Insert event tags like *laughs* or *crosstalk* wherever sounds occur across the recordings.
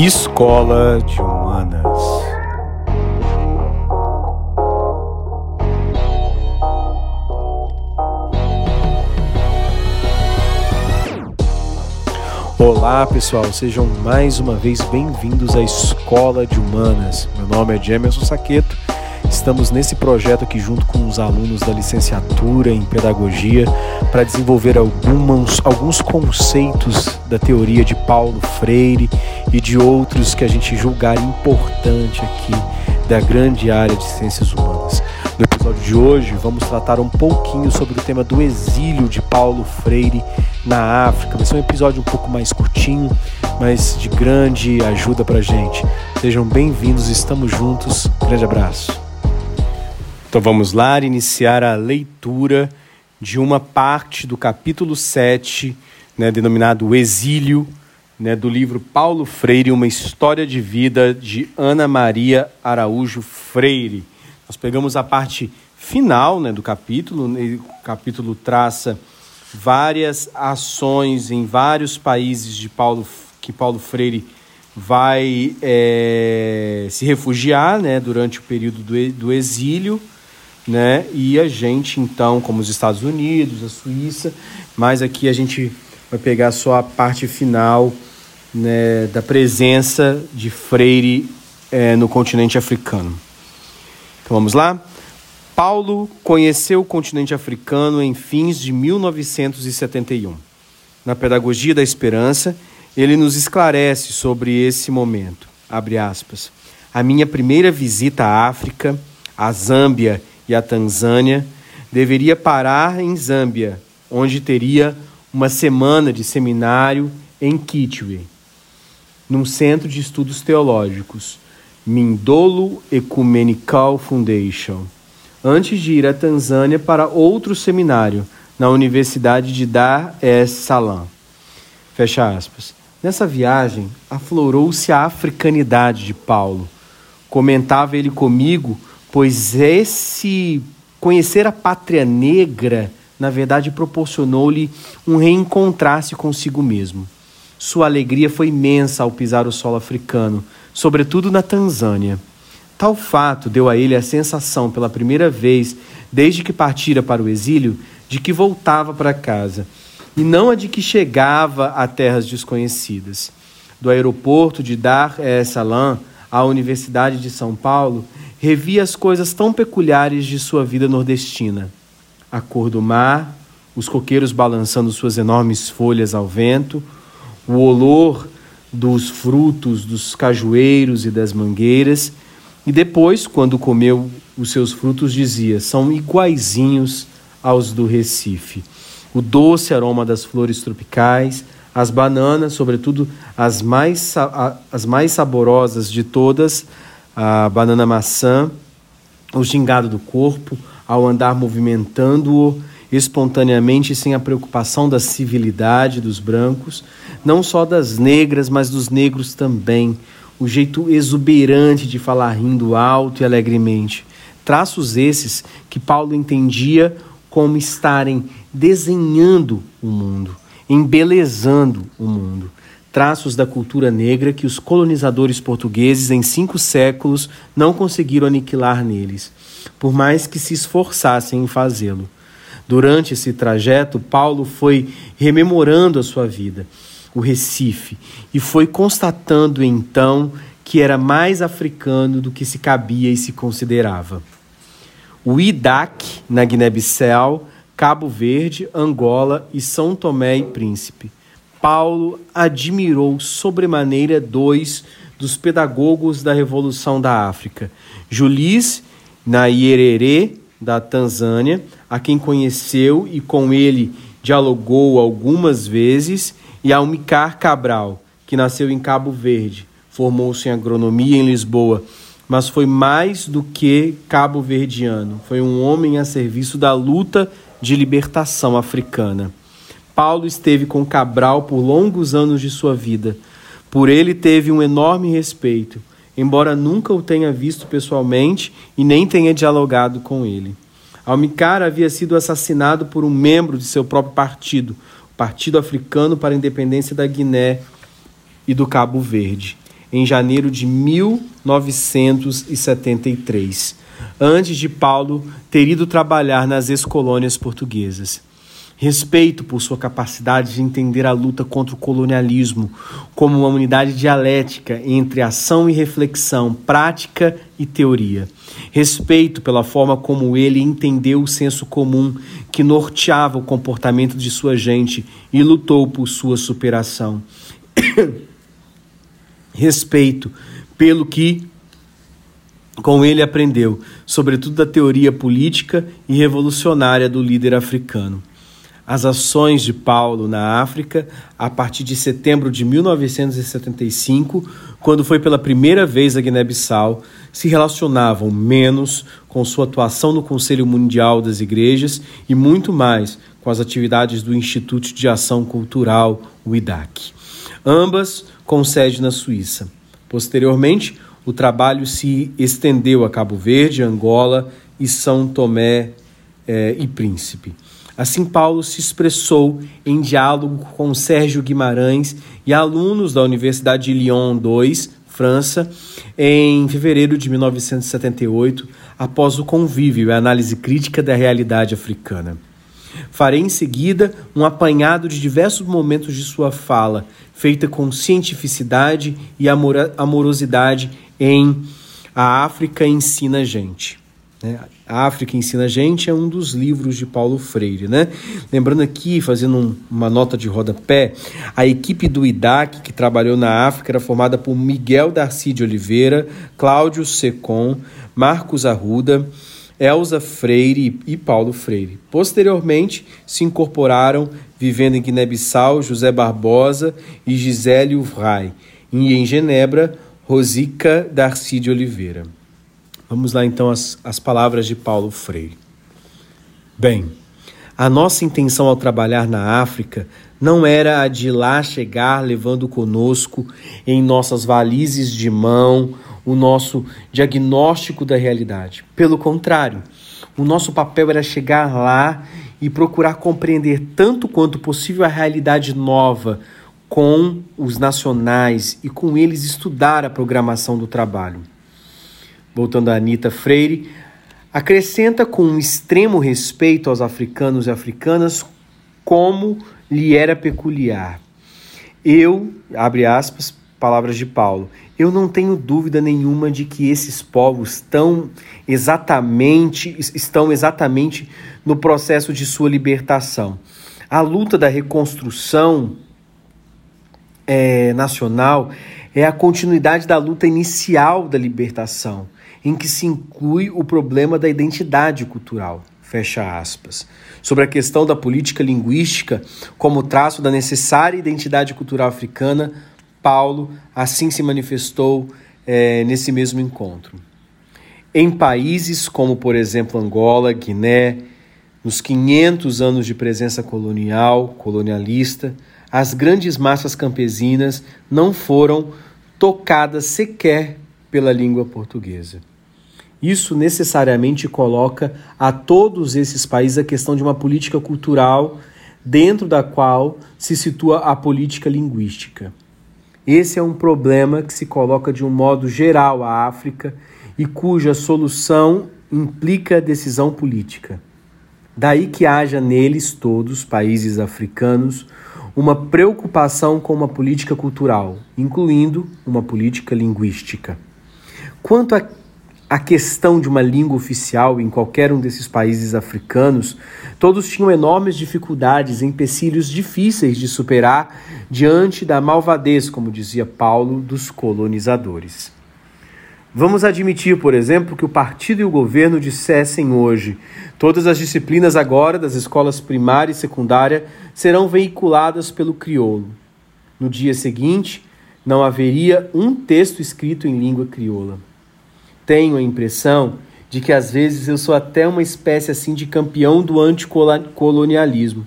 Escola de Humanas. Olá pessoal, sejam mais uma vez bem-vindos à Escola de Humanas. Meu nome é Jamerson Saqueto. Estamos nesse projeto aqui junto com os alunos da licenciatura em Pedagogia para desenvolver alguns, alguns conceitos da teoria de Paulo Freire e de outros que a gente julgar importante aqui da grande área de ciências humanas. No episódio de hoje, vamos tratar um pouquinho sobre o tema do exílio de Paulo Freire na África. Vai ser um episódio um pouco mais curtinho, mas de grande ajuda para gente. Sejam bem-vindos, estamos juntos. Grande abraço. Então vamos lá iniciar a leitura de uma parte do capítulo 7, né, denominado O Exílio, né, do livro Paulo Freire, Uma História de Vida, de Ana Maria Araújo Freire. Nós pegamos a parte final né, do capítulo, o capítulo traça várias ações em vários países de Paulo, que Paulo Freire vai é, se refugiar né, durante o período do, do exílio né? E a gente, então, como os Estados Unidos, a Suíça, mas aqui a gente vai pegar só a parte final né, da presença de Freire é, no continente africano. Então vamos lá? Paulo conheceu o continente africano em fins de 1971. Na Pedagogia da Esperança, ele nos esclarece sobre esse momento. Abre aspas. A minha primeira visita à África, à Zâmbia e a Tanzânia, deveria parar em Zâmbia, onde teria uma semana de seminário em Kitwe, num centro de estudos teológicos, Mindolo Ecumenical Foundation, antes de ir à Tanzânia para outro seminário na Universidade de Dar es Salaam. Fecha aspas. Nessa viagem, aflorou-se a africanidade de Paulo. Comentava ele comigo pois esse conhecer a pátria negra, na verdade, proporcionou-lhe um reencontrar-se consigo mesmo. Sua alegria foi imensa ao pisar o solo africano, sobretudo na Tanzânia. Tal fato deu a ele a sensação, pela primeira vez desde que partira para o exílio, de que voltava para casa, e não a de que chegava a terras desconhecidas. Do aeroporto de Dar es Salaam à Universidade de São Paulo, revia as coisas tão peculiares de sua vida nordestina: a cor do mar, os coqueiros balançando suas enormes folhas ao vento, o olor dos frutos dos cajueiros e das mangueiras, e depois, quando comeu os seus frutos, dizia: são iguaizinhos aos do Recife. O doce aroma das flores tropicais, as bananas, sobretudo as mais, as mais saborosas de todas, a banana maçã, o gingado do corpo, ao andar movimentando-o espontaneamente sem a preocupação da civilidade dos brancos, não só das negras, mas dos negros também, o jeito exuberante de falar rindo alto e alegremente. Traços esses que Paulo entendia como estarem desenhando o mundo, embelezando o mundo traços da cultura negra que os colonizadores portugueses em cinco séculos não conseguiram aniquilar neles, por mais que se esforçassem em fazê-lo. Durante esse trajeto, Paulo foi rememorando a sua vida, o Recife, e foi constatando então que era mais africano do que se cabia e se considerava. O IDAC, na Guiné-Bissau, Cabo Verde, Angola e São Tomé e Príncipe Paulo admirou sobremaneira dois dos pedagogos da Revolução da África, Julis Nyerere, da Tanzânia, a quem conheceu e com ele dialogou algumas vezes, e Almicar Cabral, que nasceu em Cabo Verde, formou-se em agronomia em Lisboa, mas foi mais do que cabo-verdiano, foi um homem a serviço da luta de libertação africana. Paulo esteve com Cabral por longos anos de sua vida. Por ele teve um enorme respeito, embora nunca o tenha visto pessoalmente e nem tenha dialogado com ele. Almicar havia sido assassinado por um membro de seu próprio partido, o Partido Africano para a Independência da Guiné e do Cabo Verde. em janeiro de 1973, antes de Paulo ter ido trabalhar nas ex-colônias portuguesas respeito por sua capacidade de entender a luta contra o colonialismo como uma unidade dialética entre ação e reflexão, prática e teoria. Respeito pela forma como ele entendeu o senso comum que norteava o comportamento de sua gente e lutou por sua superação. *coughs* Respeito pelo que com ele aprendeu, sobretudo da teoria política e revolucionária do líder africano as ações de Paulo na África a partir de setembro de 1975, quando foi pela primeira vez a Guiné-Bissau, se relacionavam menos com sua atuação no Conselho Mundial das Igrejas e muito mais com as atividades do Instituto de Ação Cultural, o IDAC. Ambas com sede na Suíça. Posteriormente, o trabalho se estendeu a Cabo Verde, Angola e São Tomé eh, e Príncipe. Assim, Paulo se expressou em diálogo com Sérgio Guimarães e alunos da Universidade de Lyon II, França, em fevereiro de 1978, após o convívio e a análise crítica da realidade africana. Farei em seguida um apanhado de diversos momentos de sua fala, feita com cientificidade e amorosidade em A África Ensina a Gente. A África Ensina a Gente é um dos livros de Paulo Freire. Né? Lembrando aqui, fazendo um, uma nota de rodapé, a equipe do IDAC que trabalhou na África era formada por Miguel Darcy de Oliveira, Cláudio Secom, Marcos Arruda, Elza Freire e Paulo Freire. Posteriormente, se incorporaram, vivendo em Guiné-Bissau, José Barbosa e Gisélio Vray, e em Genebra, Rosica Darcy de Oliveira. Vamos lá então as, as palavras de Paulo Freire. Bem, a nossa intenção ao trabalhar na África não era a de lá chegar levando conosco em nossas valizes de mão o nosso diagnóstico da realidade. Pelo contrário, o nosso papel era chegar lá e procurar compreender tanto quanto possível a realidade nova com os nacionais e com eles estudar a programação do trabalho voltando a Anitta Freire, acrescenta com um extremo respeito aos africanos e africanas como lhe era peculiar. Eu, abre aspas, palavras de Paulo, eu não tenho dúvida nenhuma de que esses povos estão exatamente, estão exatamente no processo de sua libertação. A luta da reconstrução é, nacional é a continuidade da luta inicial da libertação em que se inclui o problema da identidade cultural. Fecha aspas. Sobre a questão da política linguística como traço da necessária identidade cultural africana, Paulo assim se manifestou é, nesse mesmo encontro. Em países como, por exemplo, Angola, Guiné, nos 500 anos de presença colonial, colonialista, as grandes massas campesinas não foram tocadas sequer pela língua portuguesa. Isso necessariamente coloca a todos esses países a questão de uma política cultural dentro da qual se situa a política linguística. Esse é um problema que se coloca de um modo geral à África e cuja solução implica decisão política. Daí que haja neles todos, países africanos, uma preocupação com uma política cultural, incluindo uma política linguística. Quanto a a questão de uma língua oficial em qualquer um desses países africanos, todos tinham enormes dificuldades, empecilhos difíceis de superar diante da malvadez, como dizia Paulo, dos colonizadores. Vamos admitir, por exemplo, que o partido e o governo dissessem hoje: todas as disciplinas agora das escolas primária e secundária serão veiculadas pelo crioulo. No dia seguinte, não haveria um texto escrito em língua crioula tenho a impressão de que às vezes eu sou até uma espécie assim de campeão do anticolonialismo,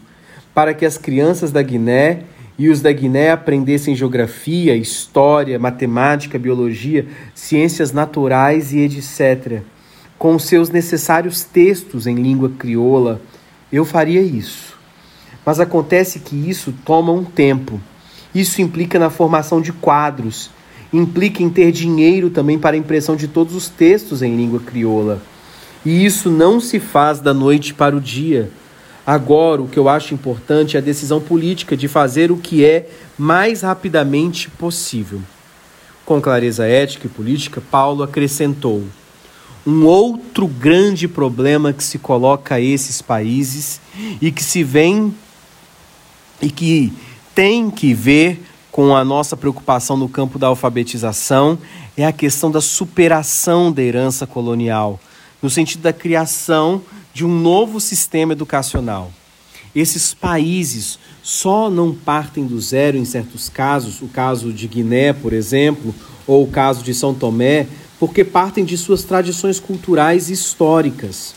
para que as crianças da Guiné e os da Guiné aprendessem geografia, história, matemática, biologia, ciências naturais e etc. Com seus necessários textos em língua crioula, eu faria isso. Mas acontece que isso toma um tempo. Isso implica na formação de quadros implica em ter dinheiro também para a impressão de todos os textos em língua crioula. E isso não se faz da noite para o dia. Agora, o que eu acho importante é a decisão política de fazer o que é mais rapidamente possível. Com clareza ética e política, Paulo acrescentou: um outro grande problema que se coloca a esses países e que se vem e que tem que ver com a nossa preocupação no campo da alfabetização é a questão da superação da herança colonial, no sentido da criação de um novo sistema educacional. Esses países só não partem do zero em certos casos, o caso de Guiné, por exemplo, ou o caso de São Tomé, porque partem de suas tradições culturais e históricas.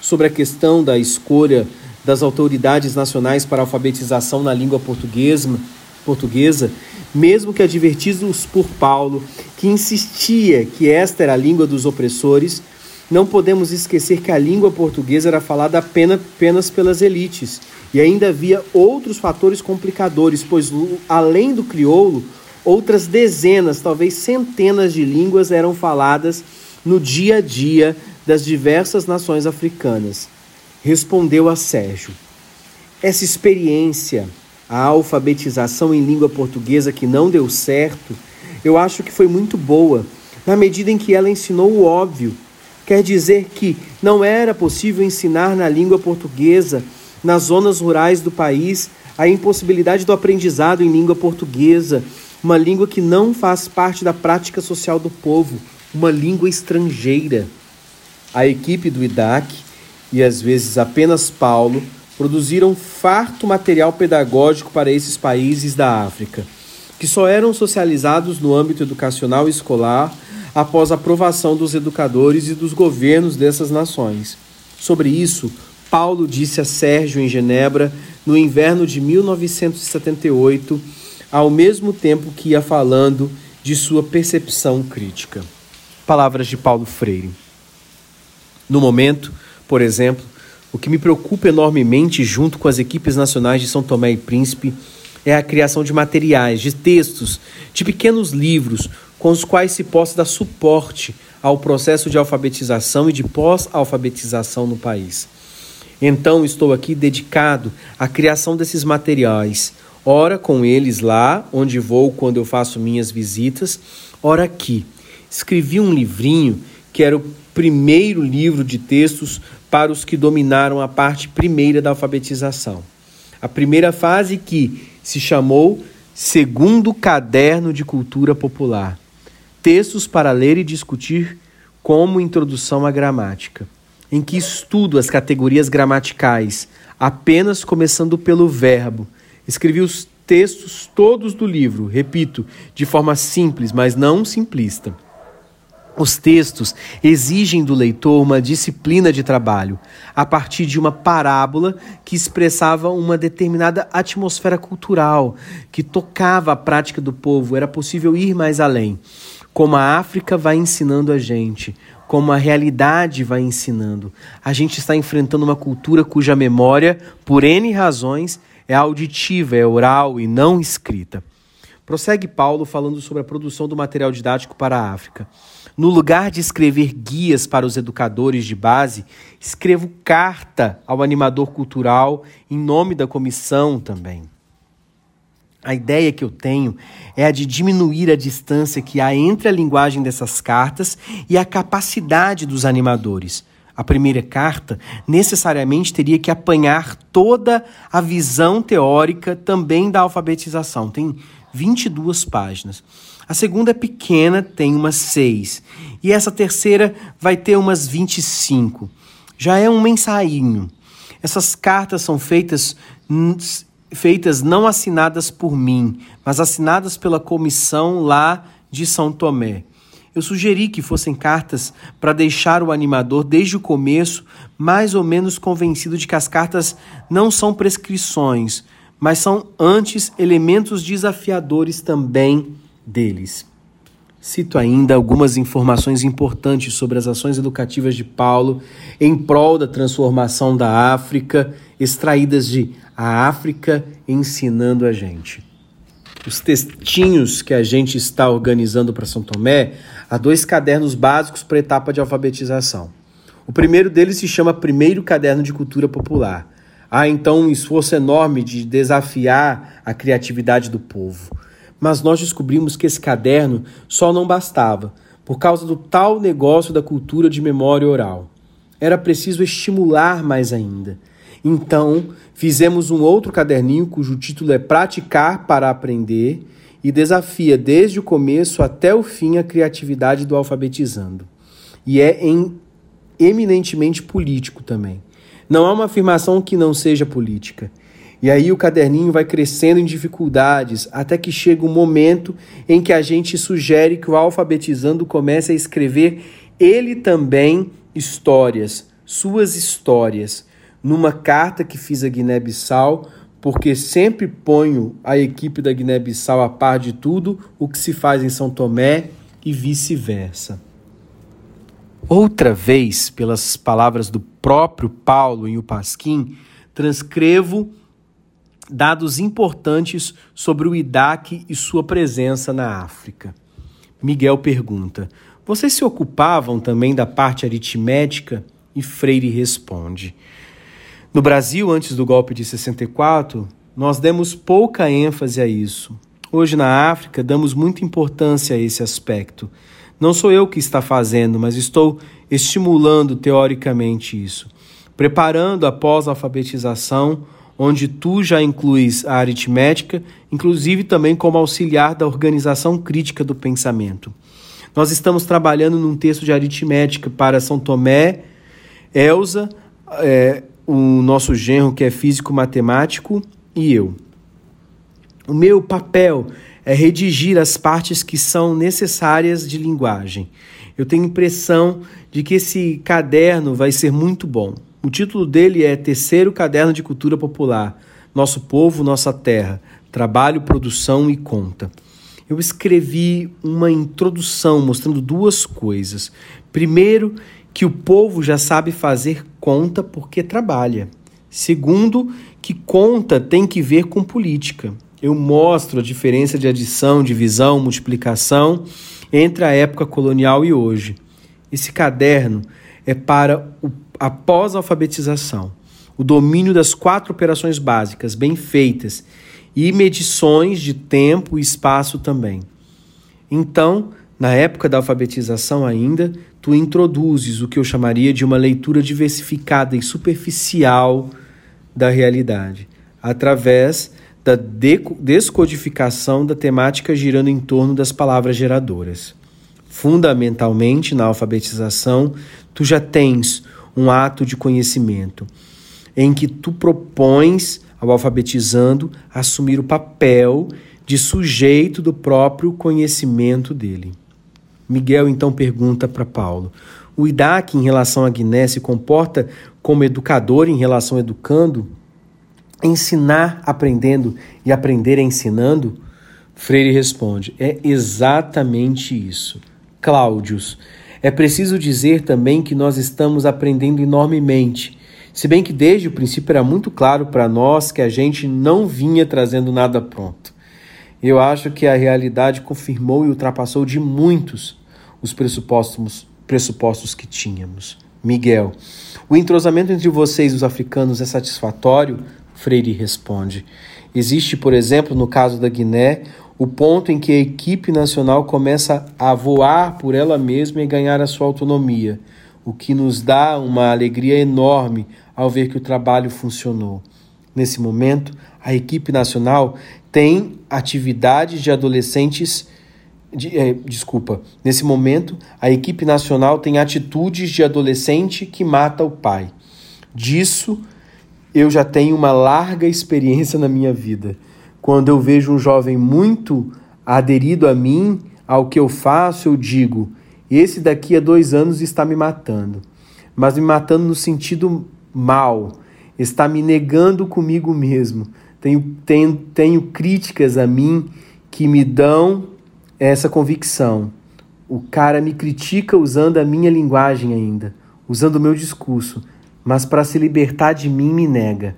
Sobre a questão da escolha das autoridades nacionais para alfabetização na língua portuguesa, portuguesa, mesmo que advertidos por Paulo, que insistia que esta era a língua dos opressores, não podemos esquecer que a língua portuguesa era falada apenas, pelas elites. E ainda havia outros fatores complicadores, pois além do crioulo, outras dezenas, talvez centenas de línguas eram faladas no dia a dia das diversas nações africanas. Respondeu a Sérgio: Essa experiência a alfabetização em língua portuguesa que não deu certo, eu acho que foi muito boa, na medida em que ela ensinou o óbvio. Quer dizer que não era possível ensinar na língua portuguesa, nas zonas rurais do país, a impossibilidade do aprendizado em língua portuguesa, uma língua que não faz parte da prática social do povo, uma língua estrangeira. A equipe do IDAC, e às vezes apenas Paulo, produziram farto material pedagógico para esses países da África, que só eram socializados no âmbito educacional e escolar após a aprovação dos educadores e dos governos dessas nações. Sobre isso, Paulo disse a Sérgio em Genebra no inverno de 1978, ao mesmo tempo que ia falando de sua percepção crítica. Palavras de Paulo Freire. No momento, por exemplo, o que me preocupa enormemente, junto com as equipes nacionais de São Tomé e Príncipe, é a criação de materiais, de textos, de pequenos livros com os quais se possa dar suporte ao processo de alfabetização e de pós-alfabetização no país. Então, estou aqui dedicado à criação desses materiais, ora com eles lá, onde vou quando eu faço minhas visitas, ora aqui. Escrevi um livrinho que era o primeiro livro de textos para os que dominaram a parte primeira da alfabetização. A primeira fase que se chamou Segundo Caderno de Cultura Popular. Textos para ler e discutir como introdução à gramática, em que estudo as categorias gramaticais, apenas começando pelo verbo. Escrevi os textos todos do livro, repito, de forma simples, mas não simplista. Os textos exigem do leitor uma disciplina de trabalho, a partir de uma parábola que expressava uma determinada atmosfera cultural, que tocava a prática do povo, era possível ir mais além. Como a África vai ensinando a gente, como a realidade vai ensinando. A gente está enfrentando uma cultura cuja memória, por N razões, é auditiva, é oral e não escrita. Prossegue Paulo falando sobre a produção do material didático para a África. No lugar de escrever guias para os educadores de base, escrevo carta ao animador cultural em nome da comissão também. A ideia que eu tenho é a de diminuir a distância que há entre a linguagem dessas cartas e a capacidade dos animadores. A primeira carta necessariamente teria que apanhar toda a visão teórica também da alfabetização. Tem 22 páginas. A segunda é pequena, tem umas 6. E essa terceira vai ter umas 25. Já é um mensainho. Essas cartas são feitas, feitas não assinadas por mim, mas assinadas pela comissão lá de São Tomé. Eu sugeri que fossem cartas para deixar o animador, desde o começo, mais ou menos convencido de que as cartas não são prescrições, mas são antes elementos desafiadores também deles. Cito ainda algumas informações importantes sobre as ações educativas de Paulo em prol da transformação da África, extraídas de A África Ensinando a Gente. os textinhos que a gente está organizando para São Tomé, há dois cadernos básicos para etapa de alfabetização. O primeiro deles se chama Primeiro Caderno de Cultura Popular. Há então um esforço enorme de desafiar a criatividade do povo. Mas nós descobrimos que esse caderno só não bastava, por causa do tal negócio da cultura de memória oral. Era preciso estimular mais ainda. Então, fizemos um outro caderninho cujo título é Praticar para Aprender e desafia desde o começo até o fim a criatividade do alfabetizando. E é em, eminentemente político também. Não há uma afirmação que não seja política. E aí o caderninho vai crescendo em dificuldades até que chega um momento em que a gente sugere que o alfabetizando comece a escrever ele também histórias, suas histórias numa carta que fiz a Guiné-Bissau, porque sempre ponho a equipe da Guiné-Bissau a par de tudo o que se faz em São Tomé e vice-versa. Outra vez, pelas palavras do próprio Paulo em O Pasquim, transcrevo dados importantes sobre o IDAC e sua presença na África. Miguel pergunta: Vocês se ocupavam também da parte aritmética? E Freire responde: no Brasil, antes do golpe de 64, nós demos pouca ênfase a isso. Hoje, na África, damos muita importância a esse aspecto. Não sou eu que está fazendo, mas estou estimulando teoricamente isso. Preparando a pós-alfabetização, onde tu já incluis a aritmética, inclusive também como auxiliar da organização crítica do pensamento. Nós estamos trabalhando num texto de aritmética para São Tomé, Elsa, é, o nosso genro, que é físico-matemático, e eu. O meu papel é redigir as partes que são necessárias de linguagem. Eu tenho impressão de que esse caderno vai ser muito bom. O título dele é Terceiro Caderno de Cultura Popular: Nosso Povo, Nossa Terra, Trabalho, Produção e Conta. Eu escrevi uma introdução mostrando duas coisas. Primeiro, que o povo já sabe fazer conta porque trabalha. Segundo, que conta tem que ver com política. Eu mostro a diferença de adição, divisão, multiplicação entre a época colonial e hoje. Esse caderno é para o, a pós-alfabetização, o domínio das quatro operações básicas bem feitas e medições de tempo e espaço também. Então, na época da alfabetização ainda, tu introduzes o que eu chamaria de uma leitura diversificada e superficial da realidade, através da descodificação da temática girando em torno das palavras geradoras. Fundamentalmente, na alfabetização, tu já tens um ato de conhecimento, em que tu propões ao alfabetizando assumir o papel de sujeito do próprio conhecimento dele. Miguel então pergunta para Paulo: o IDAC em relação a Guiné se comporta como educador em relação ao educando? Ensinar aprendendo e aprender ensinando? Freire responde: é exatamente isso. Cláudios, é preciso dizer também que nós estamos aprendendo enormemente. Se bem que desde o princípio era muito claro para nós que a gente não vinha trazendo nada pronto. Eu acho que a realidade confirmou e ultrapassou de muitos os pressupostos, pressupostos que tínhamos. Miguel, o entrosamento entre vocês e os africanos é satisfatório? Freire responde. Existe, por exemplo, no caso da Guiné, o ponto em que a equipe nacional começa a voar por ela mesma e ganhar a sua autonomia, o que nos dá uma alegria enorme ao ver que o trabalho funcionou. Nesse momento, a equipe nacional tem atividades de adolescentes de, é, desculpa, nesse momento, a equipe nacional tem atitudes de adolescente que mata o pai. Disso eu já tenho uma larga experiência na minha vida. Quando eu vejo um jovem muito aderido a mim, ao que eu faço, eu digo: esse daqui a dois anos está me matando. Mas me matando no sentido mal, está me negando comigo mesmo. Tenho, tenho, tenho críticas a mim que me dão essa convicção. O cara me critica usando a minha linguagem ainda, usando o meu discurso, mas para se libertar de mim me nega.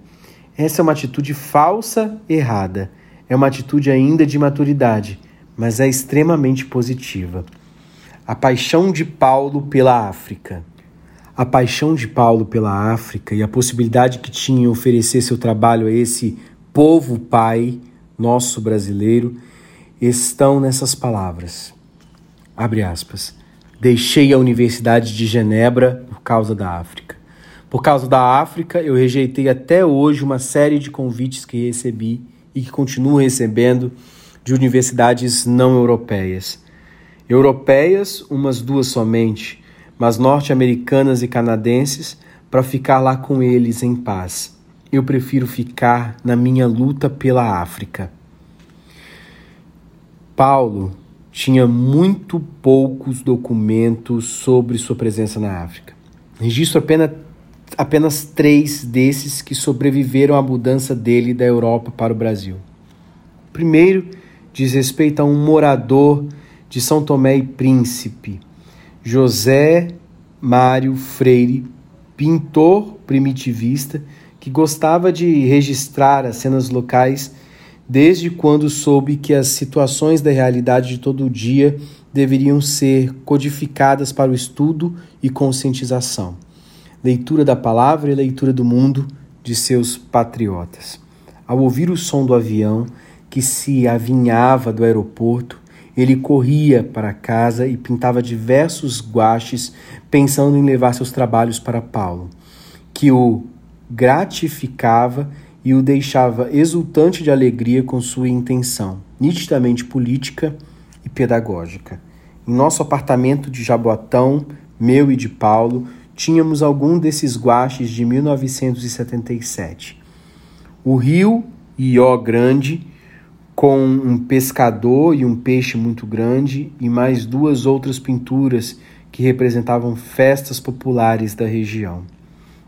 Essa é uma atitude falsa, errada. É uma atitude ainda de maturidade, mas é extremamente positiva. A paixão de Paulo pela África. A paixão de Paulo pela África e a possibilidade que tinha em oferecer seu trabalho a esse povo pai, nosso brasileiro, estão nessas palavras. Abre aspas. Deixei a Universidade de Genebra por causa da África. Por causa da África, eu rejeitei até hoje uma série de convites que recebi e que continuo recebendo de universidades não europeias. Europeias, umas duas somente, mas norte-americanas e canadenses, para ficar lá com eles em paz. Eu prefiro ficar na minha luta pela África. Paulo tinha muito poucos documentos sobre sua presença na África. Registro apenas, apenas três desses que sobreviveram à mudança dele da Europa para o Brasil. O primeiro diz respeito a um morador de São Tomé e Príncipe, José Mário Freire, pintor primitivista que gostava de registrar as cenas locais desde quando soube que as situações da realidade de todo dia deveriam ser codificadas para o estudo e conscientização. Leitura da palavra e leitura do mundo de seus patriotas. Ao ouvir o som do avião que se avinhava do aeroporto, ele corria para casa e pintava diversos guaches, pensando em levar seus trabalhos para Paulo, que o gratificava e o deixava exultante de alegria com sua intenção, nitidamente política e pedagógica. Em nosso apartamento de Jaboatão, meu e de Paulo, tínhamos algum desses guaches de 1977. O rio Ió Grande com um pescador e um peixe muito grande, e mais duas outras pinturas que representavam festas populares da região.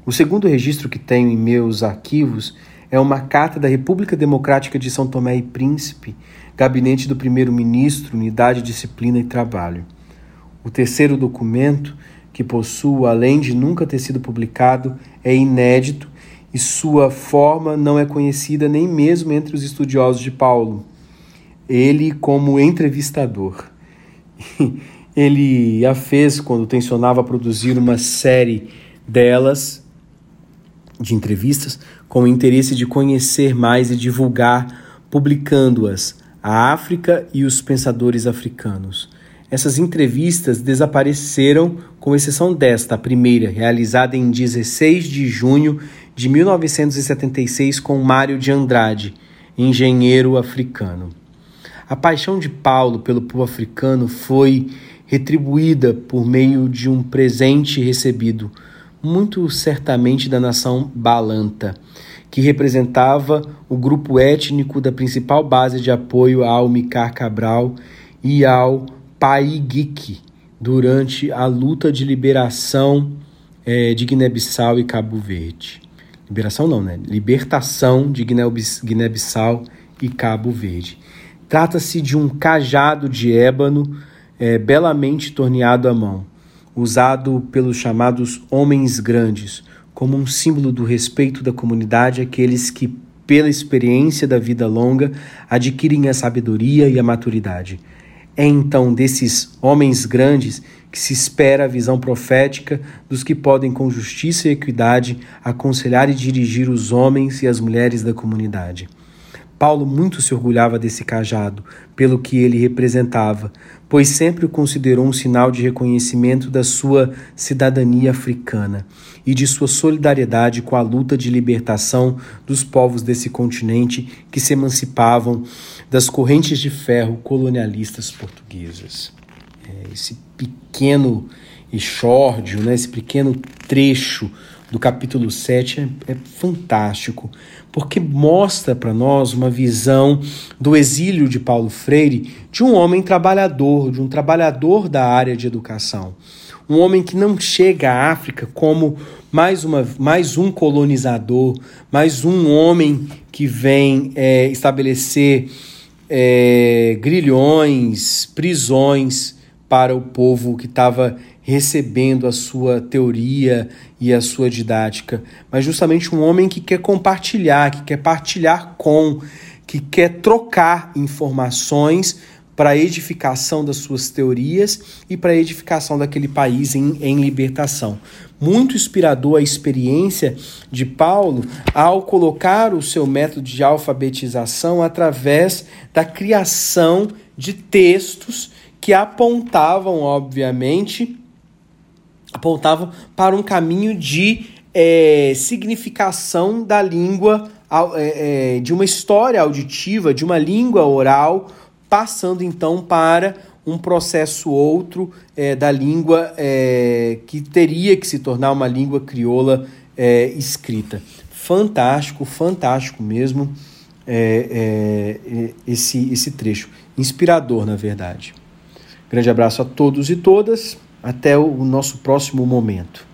O segundo registro que tenho em meus arquivos é uma carta da República Democrática de São Tomé e Príncipe, Gabinete do Primeiro-Ministro, Unidade, Disciplina e Trabalho. O terceiro documento, que possuo, além de nunca ter sido publicado, é inédito e sua forma não é conhecida nem mesmo entre os estudiosos de Paulo. Ele, como entrevistador, *laughs* ele a fez quando tensionava produzir uma série delas, de entrevistas, com o interesse de conhecer mais e divulgar, publicando-as, a África e os pensadores africanos. Essas entrevistas desapareceram, com exceção desta, a primeira, realizada em 16 de junho de 1976 com Mário de Andrade, engenheiro africano. A paixão de Paulo pelo povo africano foi retribuída por meio de um presente recebido, muito certamente da nação Balanta, que representava o grupo étnico da principal base de apoio ao Micar Cabral e ao Paiguique durante a luta de liberação é, de Guiné-Bissau e Cabo Verde. Liberação não, né? Libertação de Guiné-Bissau e Cabo Verde. Trata-se de um cajado de ébano é, belamente torneado à mão, usado pelos chamados homens grandes, como um símbolo do respeito da comunidade àqueles que, pela experiência da vida longa, adquirem a sabedoria e a maturidade. É então desses homens grandes que se espera a visão profética dos que podem, com justiça e equidade, aconselhar e dirigir os homens e as mulheres da comunidade. Paulo muito se orgulhava desse cajado, pelo que ele representava, pois sempre o considerou um sinal de reconhecimento da sua cidadania africana e de sua solidariedade com a luta de libertação dos povos desse continente que se emancipavam das correntes de ferro colonialistas portuguesas. É, esse pequeno exórdio, né, esse pequeno trecho do capítulo 7 é, é fantástico, porque mostra para nós uma visão do exílio de Paulo Freire de um homem trabalhador, de um trabalhador da área de educação. Um homem que não chega à África como mais, uma, mais um colonizador, mais um homem que vem é, estabelecer é, grilhões, prisões para o povo que estava recebendo a sua teoria e a sua didática, mas justamente um homem que quer compartilhar, que quer partilhar com, que quer trocar informações para edificação das suas teorias e para edificação daquele país em, em libertação. Muito inspirador a experiência de Paulo ao colocar o seu método de alfabetização através da criação de textos que apontavam, obviamente, apontavam para um caminho de é, significação da língua, é, é, de uma história auditiva, de uma língua oral passando então para um processo outro é, da língua é, que teria que se tornar uma língua crioula é, escrita. Fantástico, fantástico mesmo é, é, esse, esse trecho. Inspirador, na verdade. Grande abraço a todos e todas. Até o nosso próximo momento.